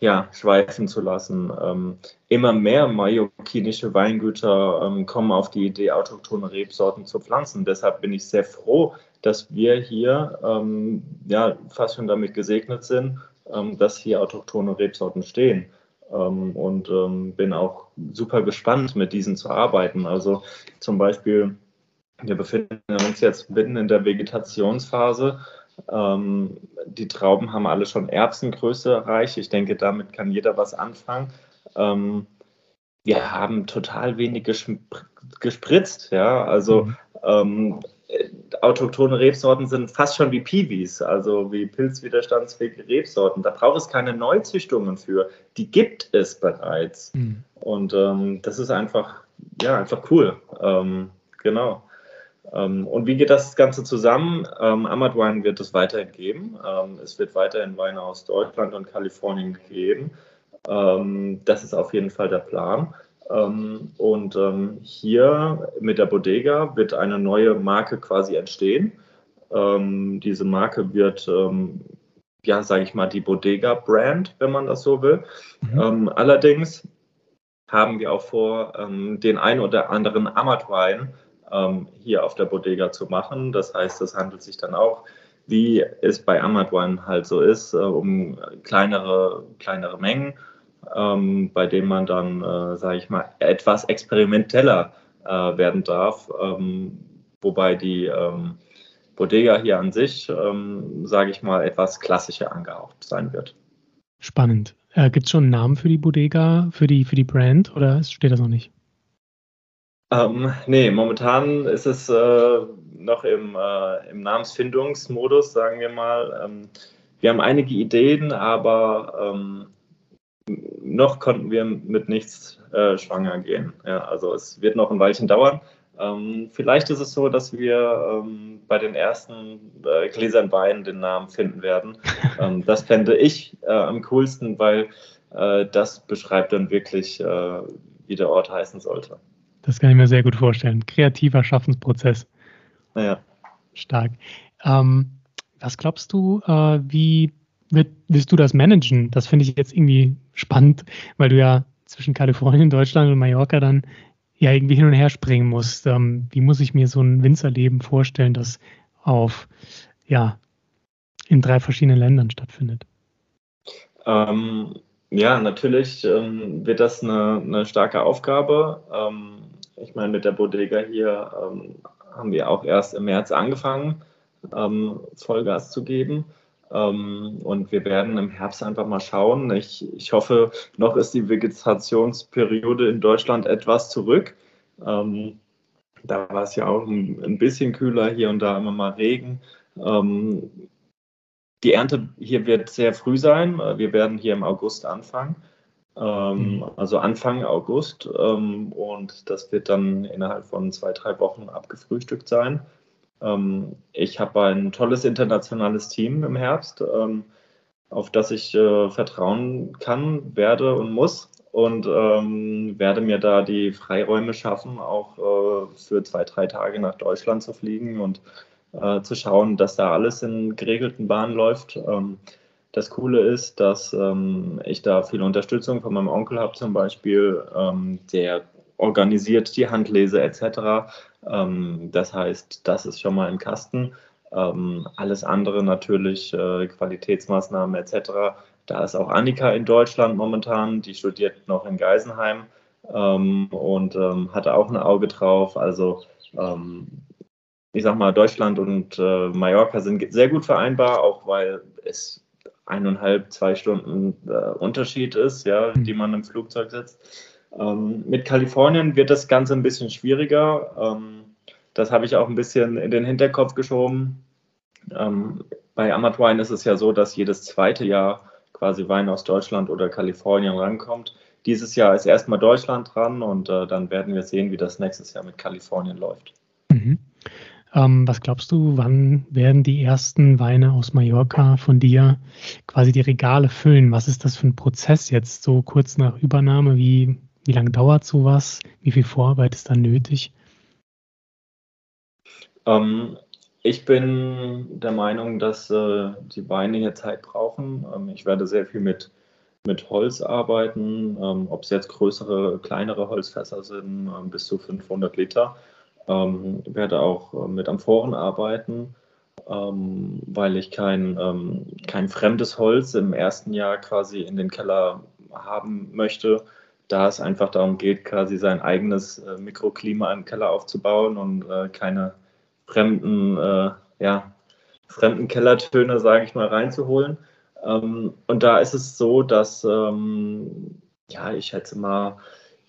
Speaker 2: ja, schweifen zu lassen. Ähm, immer mehr mallorquinische Weingüter ähm, kommen auf die Idee, autochthone Rebsorten zu pflanzen. Deshalb bin ich sehr froh, dass wir hier ähm, ja, fast schon damit gesegnet sind, ähm, dass hier autochthone Rebsorten stehen. Ähm, und ähm, bin auch super gespannt, mit diesen zu arbeiten. Also zum Beispiel, wir befinden uns jetzt mitten in der Vegetationsphase. Ähm, die Trauben haben alle schon Erbsengröße erreicht. Ich denke, damit kann jeder was anfangen. Ähm, wir haben total wenig gespritzt, ja. Also mhm. ähm, autochtone Rebsorten sind fast schon wie Piwis, also wie pilzwiderstandsfähige Rebsorten. Da braucht es keine Neuzüchtungen für. Die gibt es bereits. Mhm. Und ähm, das ist einfach, ja, einfach cool. Ähm, genau. Ähm, und wie geht das Ganze zusammen? Ähm, Amad Wine wird es weiterhin geben. Ähm, es wird weiterhin Weine aus Deutschland und Kalifornien geben. Ähm, das ist auf jeden Fall der Plan. Ähm, und ähm, hier mit der Bodega wird eine neue Marke quasi entstehen. diese Marke wird ja, sage ich mal, die Bodega-Brand, wenn man das so will. Mhm. allerdings haben wir auch vor, den ein oder anderen Amat-Wein ähm, hier auf der Bodega zu machen. Das heißt, es handelt sich dann auch, wie es bei Amad Wine halt so ist, äh, um kleinere, kleinere Mengen, ähm, bei denen man dann, äh, sage ich mal, etwas experimenteller äh, werden darf. Ähm, wobei die ähm, Bodega hier an sich, ähm, sage ich mal, etwas klassischer angehaucht sein wird.
Speaker 1: Spannend. Äh, Gibt es schon einen Namen für die Bodega, für die, für die Brand oder steht das noch nicht?
Speaker 2: Ähm, nee, momentan ist es äh, noch im, äh, im, Namensfindungsmodus, sagen wir mal. Ähm, wir haben einige Ideen, aber ähm, noch konnten wir mit nichts äh, schwanger gehen. Ja, also es wird noch ein Weilchen dauern. Ähm, vielleicht ist es so, dass wir ähm, bei den ersten äh, Gläsern Wein den Namen finden werden. Ähm, das fände ich äh, am coolsten, weil äh, das beschreibt dann wirklich, äh, wie der Ort heißen sollte.
Speaker 1: Das kann ich mir sehr gut vorstellen. Kreativer Schaffensprozess.
Speaker 2: Ja.
Speaker 1: Stark. Ähm, was glaubst du, äh, wie wird, willst du das managen? Das finde ich jetzt irgendwie spannend, weil du ja zwischen Kalifornien, Deutschland und Mallorca dann ja irgendwie hin und her springen musst. Ähm, wie muss ich mir so ein Winzerleben vorstellen, das auf, ja, in drei verschiedenen Ländern stattfindet?
Speaker 2: Ähm, ja, natürlich ähm, wird das eine, eine starke Aufgabe. Ähm, ich meine, mit der Bodega hier ähm, haben wir auch erst im März angefangen, ähm, Vollgas zu geben. Ähm, und wir werden im Herbst einfach mal schauen. Ich, ich hoffe, noch ist die Vegetationsperiode in Deutschland etwas zurück. Ähm, da war es ja auch ein, ein, bisschen kühler, hier und da immer mal Regen. Ähm, die Ernte hier wird sehr früh sein. Wir werden hier im August anfangen. Ähm, mhm. also Anfang August. Ähm, und das wird dann innerhalb von zwei, drei Wochen abgefrühstückt sein. Ähm, ich habe ein tolles internationales Team im Herbst, ähm, auf das ich äh, vertrauen kann, werde und muss. Und ähm, werde mir da die Freiräume schaffen, auch äh, für zwei, drei Tage nach Deutschland zu fliegen und äh, zu schauen, dass da alles in geregelten Bahnen läuft. Das Coole ist, dass ich da viel Unterstützung von meinem Onkel habe zum Beispiel, der organisiert die Handlese etc. Ähm, das heißt, das ist schon mal im Kasten. Ähm, alles andere natürlich, äh, Qualitätsmaßnahmen etc. Da ist auch Annika in Deutschland momentan, die studiert noch in Geisenheim ähm, und ähm, hatte auch ein Auge drauf. Also ich sag mal, Deutschland und äh, Mallorca sind sehr gut vereinbar, auch weil es eineinhalb, zwei Stunden äh, Unterschied ist, ja, die man im Flugzeug sitzt. Ähm, mit Kalifornien wird das Ganze ein bisschen schwieriger. Ähm, das habe ich auch ein bisschen in den Hinterkopf geschoben. Ähm, bei Amat Wine ist es ja so, dass jedes zweite Jahr quasi Wein aus Deutschland oder Kalifornien rankommt. Dieses Jahr ist erstmal Deutschland dran und äh, dann werden wir sehen, wie das nächstes Jahr mit Kalifornien läuft. Mhm.
Speaker 1: Ähm, was glaubst du, wann werden die ersten Weine aus Mallorca von dir quasi die Regale füllen? Was ist das für ein Prozess jetzt so kurz nach Übernahme? Wie, wie lange dauert sowas? Wie viel Vorarbeit ist dann nötig?
Speaker 2: Ähm, ich bin der Meinung, dass äh, die Weine hier Zeit brauchen. Ähm, ich werde sehr viel mit, mit Holz arbeiten, ähm, ob es jetzt größere, kleinere Holzfässer sind, ähm, bis zu 500 Liter. Ähm, werde auch äh, mit Amphoren arbeiten, ähm, weil ich kein, ähm, kein fremdes Holz im ersten Jahr quasi in den Keller haben möchte, da es einfach darum geht, quasi sein eigenes äh, Mikroklima im Keller aufzubauen und äh, keine fremden, äh, ja, fremden Kellertöne, sage ich mal, reinzuholen. Ähm, und da ist es so, dass, ähm, ja, ich schätze mal,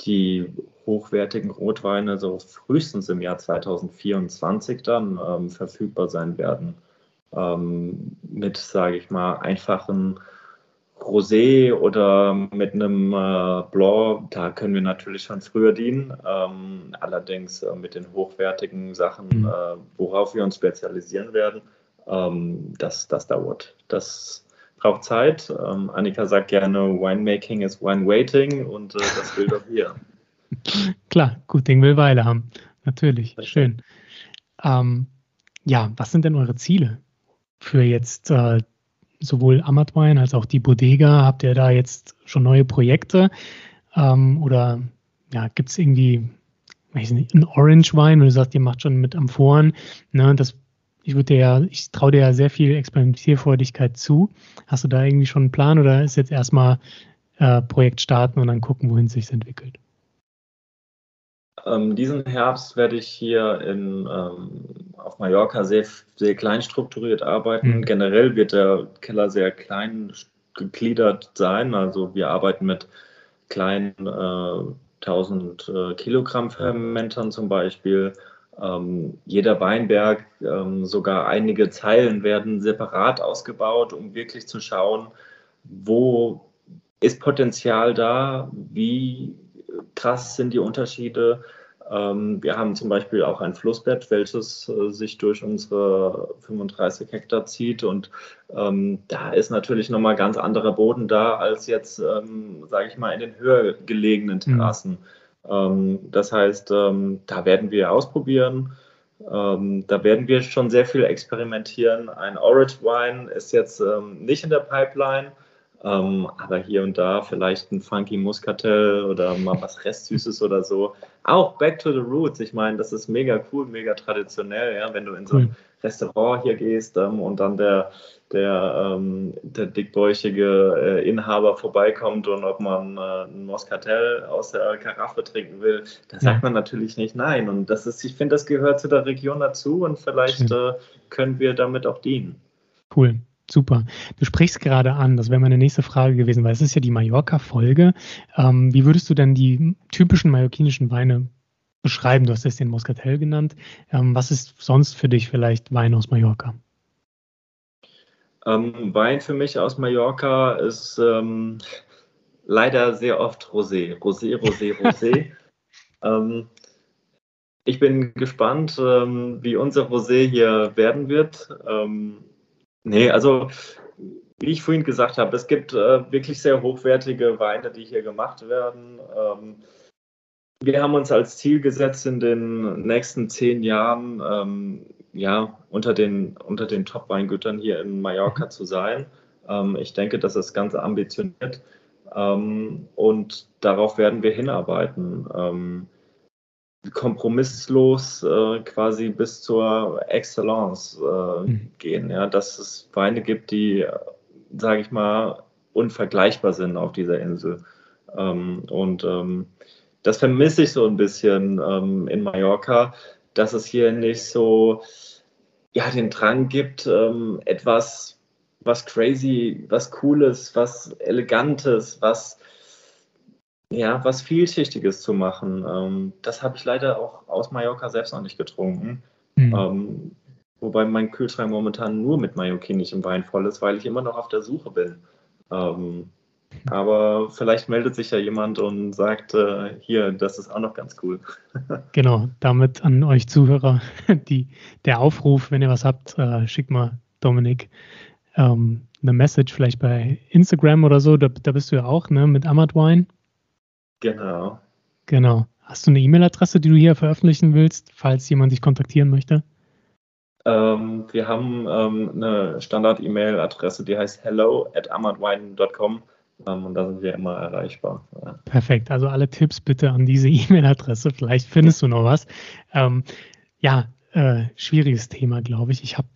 Speaker 2: die hochwertigen Rotweine so frühestens im Jahr 2024 dann ähm, verfügbar sein werden. Ähm, mit, sage ich mal, einfachen Rosé oder mit einem äh, Blanc, da können wir natürlich schon früher dienen. Ähm, allerdings äh, mit den hochwertigen Sachen, mhm. äh, worauf wir uns spezialisieren werden, ähm, das, das dauert. Das braucht Zeit. Ähm, Annika sagt gerne, Winemaking is wine waiting und äh, das will doch hier.
Speaker 1: Klar, gut Ding will Weile haben. Natürlich, schön. Ähm, ja, was sind denn eure Ziele für jetzt äh, sowohl Amat Wine als auch die Bodega? Habt ihr da jetzt schon neue Projekte? Ähm, oder ja, gibt es irgendwie, weiß nicht, ein Orange Wine, wenn du sagst, ihr macht schon mit Amphoren, ne, das ich würde dir ja, ich traue dir ja sehr viel Experimentierfreudigkeit zu. Hast du da irgendwie schon einen Plan oder ist jetzt erstmal äh, Projekt starten und dann gucken, wohin es sich entwickelt?
Speaker 2: Ähm, diesen Herbst werde ich hier in, ähm, auf Mallorca sehr, sehr klein strukturiert arbeiten. Mhm. Generell wird der Keller sehr klein gegliedert sein. Also wir arbeiten mit kleinen äh, 1000 äh, Kilogramm Fermentern zum Beispiel. Ähm, jeder Weinberg, ähm, sogar einige Zeilen werden separat ausgebaut, um wirklich zu schauen, wo ist Potenzial da, wie krass sind die Unterschiede. Ähm, wir haben zum Beispiel auch ein Flussbett, welches äh, sich durch unsere 35 Hektar zieht. Und ähm, da ist natürlich nochmal ganz anderer Boden da als jetzt, ähm, sage ich mal, in den höher gelegenen mhm. Terrassen. Mhm. Ähm, das heißt, ähm, da werden wir ausprobieren. Ähm, da werden wir schon sehr viel experimentieren. Ein Orange Wine ist jetzt nicht in der Pipeline. Ähm, aber hier und da vielleicht ein funky Muscatel oder mal was Restsüßes oder so. Auch Back to the Roots. Ich meine, das ist mega cool, mega traditionell, ja, wenn du in so ein Restaurant hier gehst ähm, und dann der, der, ähm, der dickbäuchige äh, Inhaber vorbeikommt und ob man äh, ein Muscatel aus der Karaffe trinken will, da sagt man natürlich nicht nein. Und das ist, ich finde, das gehört zu der Region dazu und vielleicht äh, können wir damit auch dienen.
Speaker 1: Cool. Super. Du sprichst gerade an, das wäre meine nächste Frage gewesen, weil es ist ja die Mallorca-Folge. Ähm, wie würdest du denn die typischen mallorquinischen Weine beschreiben? Du hast jetzt den Moscatel genannt. Ähm, was ist sonst für dich vielleicht Wein aus Mallorca?
Speaker 2: Ähm, Wein für mich aus Mallorca ist ähm, leider sehr oft Rosé. Rosé, Rosé, Rosé. Ähm, ich bin gespannt, ähm, wie unser Rosé hier werden wird. Nee, also wie ich vorhin gesagt habe, es gibt äh, wirklich sehr hochwertige Weine, die hier gemacht werden. Ähm, wir haben uns als Ziel gesetzt, in den nächsten zehn Jahren ähm, ja, unter den, unter den Top-Weingütern hier in Mallorca zu sein. Ähm, ich denke, das ist ganz ambitioniert ähm, und darauf werden wir hinarbeiten. Kompromisslos äh, quasi bis zur Excellence äh, mhm. gehen. Ja, dass es Weine gibt, die, sage ich mal, unvergleichbar sind auf dieser Insel. Ähm, und ähm, das vermisse ich so ein bisschen ähm, in Mallorca, dass es hier nicht so ja, den Drang gibt, ähm, etwas, was crazy, was cooles, was elegantes, was ja, was Vielschichtiges zu machen. Ähm, das habe ich leider auch aus Mallorca selbst noch nicht getrunken. Mhm. Ähm, wobei mein Kühlschrank momentan nur mit mallorquinischem Wein voll ist, weil ich immer noch auf der Suche bin. Ähm, Aber vielleicht meldet sich ja jemand und sagt, äh, hier, das ist auch noch ganz cool.
Speaker 1: genau, damit an euch Zuhörer die, der Aufruf, wenn ihr was habt, äh, schickt mal Dominik ähm, eine Message vielleicht bei Instagram oder so. Da, da bist du ja auch, ne, mit Amadwine.
Speaker 2: Genau.
Speaker 1: Genau. Hast du eine E-Mail-Adresse, die du hier veröffentlichen willst, falls jemand dich kontaktieren möchte?
Speaker 2: Ähm, wir haben ähm, eine Standard-E-Mail-Adresse, die heißt hello at amadwine.com ähm, und da sind wir immer erreichbar.
Speaker 1: Ja. Perfekt. Also alle Tipps bitte an diese E-Mail-Adresse. Vielleicht findest du noch was. Ähm, ja, äh, schwieriges Thema, glaube ich. Ich habe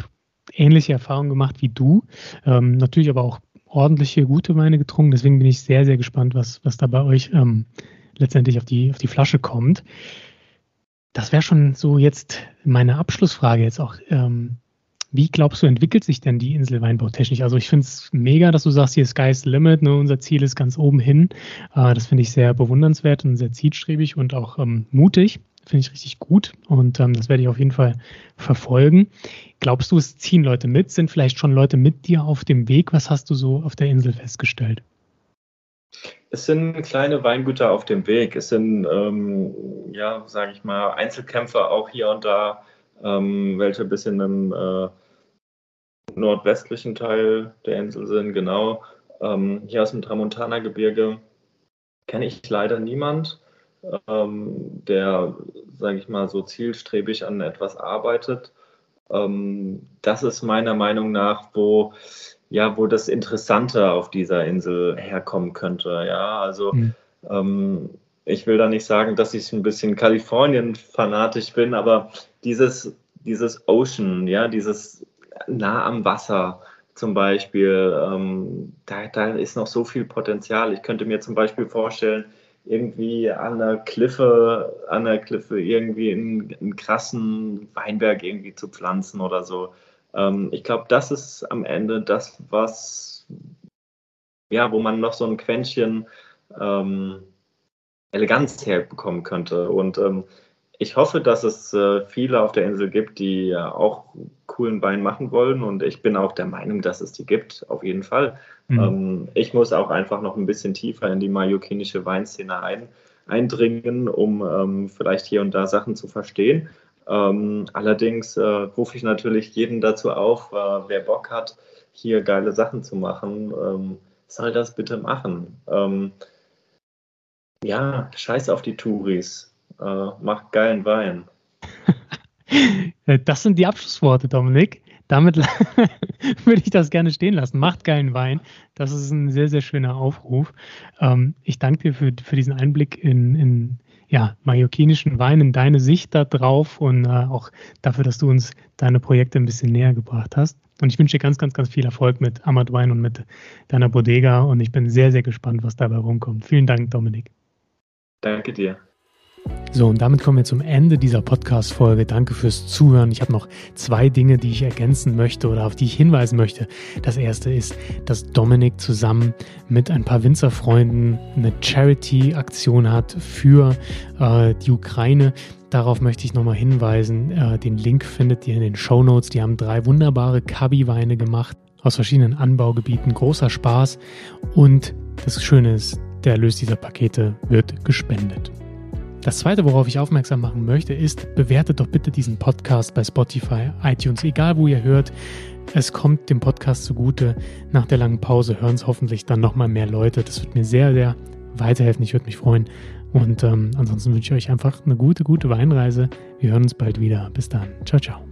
Speaker 1: ähnliche Erfahrungen gemacht wie du. Ähm, natürlich aber auch ordentliche, gute Weine getrunken. Deswegen bin ich sehr, sehr gespannt, was, was da bei euch ähm, letztendlich auf die, auf die Flasche kommt. Das wäre schon so jetzt meine Abschlussfrage jetzt auch. Ähm, wie glaubst du, entwickelt sich denn die Insel weinbautechnisch? Also ich finde es mega, dass du sagst, hier Sky's Limit, ne, unser Ziel ist ganz oben hin. Äh, das finde ich sehr bewundernswert und sehr zielstrebig und auch ähm, mutig. Finde ich richtig gut und ähm, das werde ich auf jeden Fall verfolgen. Glaubst du, es ziehen Leute mit? Sind vielleicht schon Leute mit dir auf dem Weg? Was hast du so auf der Insel festgestellt?
Speaker 2: Es sind kleine Weingüter auf dem Weg. Es sind, ähm, ja, sage ich mal, Einzelkämpfer auch hier und da, ähm, welche ein bisschen im äh, nordwestlichen Teil der Insel sind, genau. Ähm, hier aus dem Tramontana-Gebirge kenne ich leider niemand ähm, der, sage ich mal, so zielstrebig an etwas arbeitet. Ähm, das ist meiner Meinung nach, wo ja, wo das Interessante auf dieser Insel herkommen könnte. Ja, also mhm. ähm, ich will da nicht sagen, dass ich ein bisschen Kalifornien-fanatisch bin, aber dieses, dieses Ocean, ja, dieses nah am Wasser zum Beispiel, ähm, da, da ist noch so viel Potenzial. Ich könnte mir zum Beispiel vorstellen, irgendwie an der Kliffe, an der Kliffe irgendwie einen, einen krassen Weinberg irgendwie zu pflanzen oder so. Ähm, ich glaube, das ist am Ende das, was, ja, wo man noch so ein Quäntchen ähm, Eleganz herbekommen könnte. Und ähm, ich hoffe, dass es äh, viele auf der Insel gibt, die auch coolen Wein machen wollen. Und ich bin auch der Meinung, dass es die gibt, auf jeden Fall. Mhm. Ähm, ich muss auch einfach noch ein bisschen tiefer in die mallorquinische Weinszene ein, eindringen, um ähm, vielleicht hier und da Sachen zu verstehen. Ähm, allerdings äh, rufe ich natürlich jeden dazu auf, äh, wer Bock hat, hier geile Sachen zu machen, ähm, soll das bitte machen. Ja, scheiß auf die Touris äh, macht geilen Wein.
Speaker 1: das sind die Abschlussworte, Dominik. Damit würde ich das gerne stehen lassen. Macht geilen Wein. Das ist ein sehr, sehr schöner Aufruf. Ähm, ich danke dir für, für diesen Einblick in, in ja, mallorquinischen Wein, in deine Sicht da drauf und äh, auch dafür, dass du uns deine Projekte ein bisschen näher gebracht hast. Und ich wünsche dir ganz, ganz, ganz viel Erfolg mit Amad Wein und mit deiner Bodega. Und ich bin sehr, sehr gespannt, was dabei rumkommt. Vielen Dank, Dominik.
Speaker 2: Danke dir.
Speaker 1: So, und damit kommen wir zum Ende dieser Podcast-Folge. Danke fürs Zuhören. Ich habe noch zwei Dinge, die ich ergänzen möchte oder auf die ich hinweisen möchte. Das erste ist, dass Dominik zusammen mit ein paar Winzerfreunden eine Charity-Aktion hat für äh, die Ukraine. Darauf möchte ich nochmal hinweisen. Äh, den Link findet ihr in den Show Notes. Die haben drei wunderbare Kabi-Weine gemacht aus verschiedenen Anbaugebieten. Großer Spaß. Und das Schöne ist, der Erlös dieser Pakete wird gespendet. Das zweite, worauf ich aufmerksam machen möchte, ist, bewertet doch bitte diesen Podcast bei Spotify, iTunes, egal wo ihr hört. Es kommt dem Podcast zugute. Nach der langen Pause hören es hoffentlich dann nochmal mehr Leute. Das wird mir sehr, sehr weiterhelfen. Ich würde mich freuen. Und ähm, ansonsten wünsche ich euch einfach eine gute, gute Weinreise. Wir hören uns bald wieder. Bis dann. Ciao, ciao.